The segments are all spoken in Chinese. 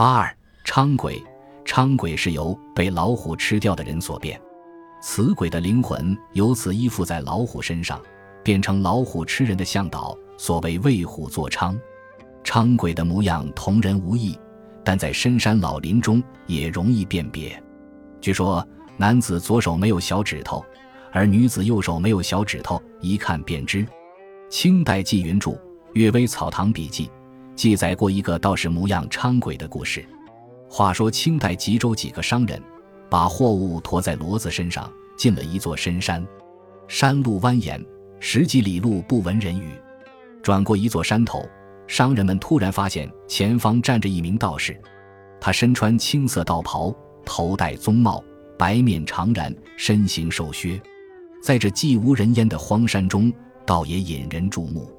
八二伥鬼，伥鬼是由被老虎吃掉的人所变，此鬼的灵魂由此依附在老虎身上，变成老虎吃人的向导。所谓为虎作伥，伥鬼的模样同人无异，但在深山老林中也容易辨别。据说男子左手没有小指头，而女子右手没有小指头，一看便知。清代纪云著《阅微草堂笔记》记载过一个道士模样猖鬼的故事。话说清代吉州几个商人把货物驮在骡子身上，进了一座深山。山路蜿蜒，十几里路不闻人语。转过一座山头，商人们突然发现前方站着一名道士。他身穿青色道袍，头戴棕帽，白面长髯，身形瘦削，在这寂无人烟的荒山中，倒也引人注目。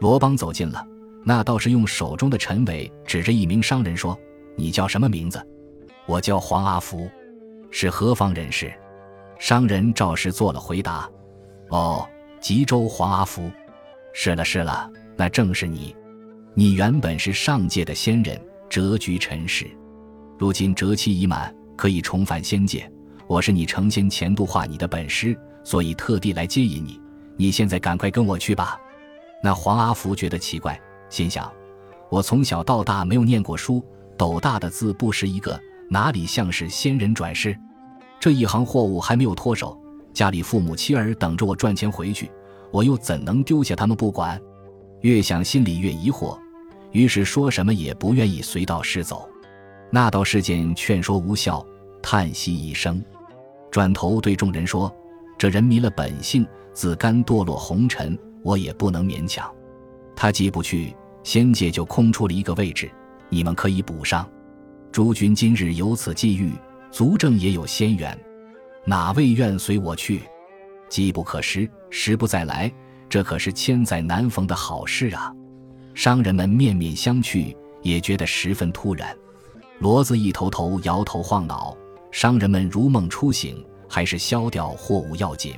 罗邦走近了，那道士用手中的陈尾指着一名商人说：“你叫什么名字？”“我叫黄阿福，是何方人士？”商人照实做了回答：“哦，吉州黄阿福。”是了是了，那正是你。你原本是上界的仙人，谪居尘世，如今谪期已满，可以重返仙界。我是你成仙前度化你的本师，所以特地来接引你。你现在赶快跟我去吧。那黄阿福觉得奇怪，心想：我从小到大没有念过书，斗大的字不识一个，哪里像是仙人转世？这一行货物还没有脱手，家里父母妻儿等着我赚钱回去。我又怎能丢下他们不管？越想心里越疑惑，于是说什么也不愿意随道士走。那道士见劝说无效，叹息一声，转头对众人说：“这人迷了本性，自甘堕落红尘，我也不能勉强。他既不去，仙界就空出了一个位置，你们可以补上。诸君今日有此际遇，足证也有仙缘，哪位愿随我去？”机不可失，时不再来，这可是千载难逢的好事啊！商人们面面相觑，也觉得十分突然。骡子一头头摇头晃脑，商人们如梦初醒，还是消掉货物要紧。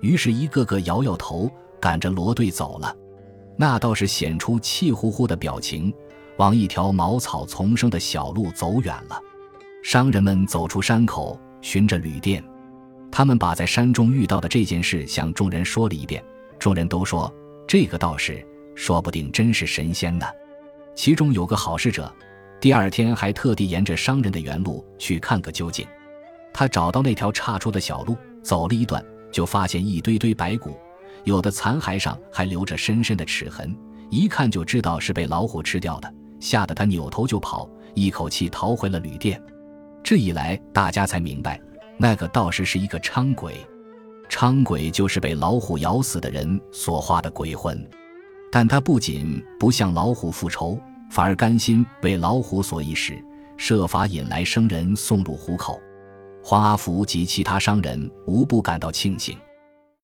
于是，一个个摇摇头，赶着骡队走了。那倒是显出气呼呼的表情，往一条茅草丛生的小路走远了。商人们走出山口，寻着旅店。他们把在山中遇到的这件事向众人说了一遍，众人都说这个道士说不定真是神仙呢。其中有个好事者，第二天还特地沿着商人的原路去看个究竟。他找到那条岔出的小路，走了一段，就发现一堆堆白骨，有的残骸上还留着深深的齿痕，一看就知道是被老虎吃掉的。吓得他扭头就跑，一口气逃回了旅店。这一来，大家才明白。那个道士是一个伥鬼，伥鬼就是被老虎咬死的人所化的鬼魂，但他不仅不向老虎复仇，反而甘心为老虎所役使，设法引来生人送入虎口。黄阿福及其他商人无不感到庆幸。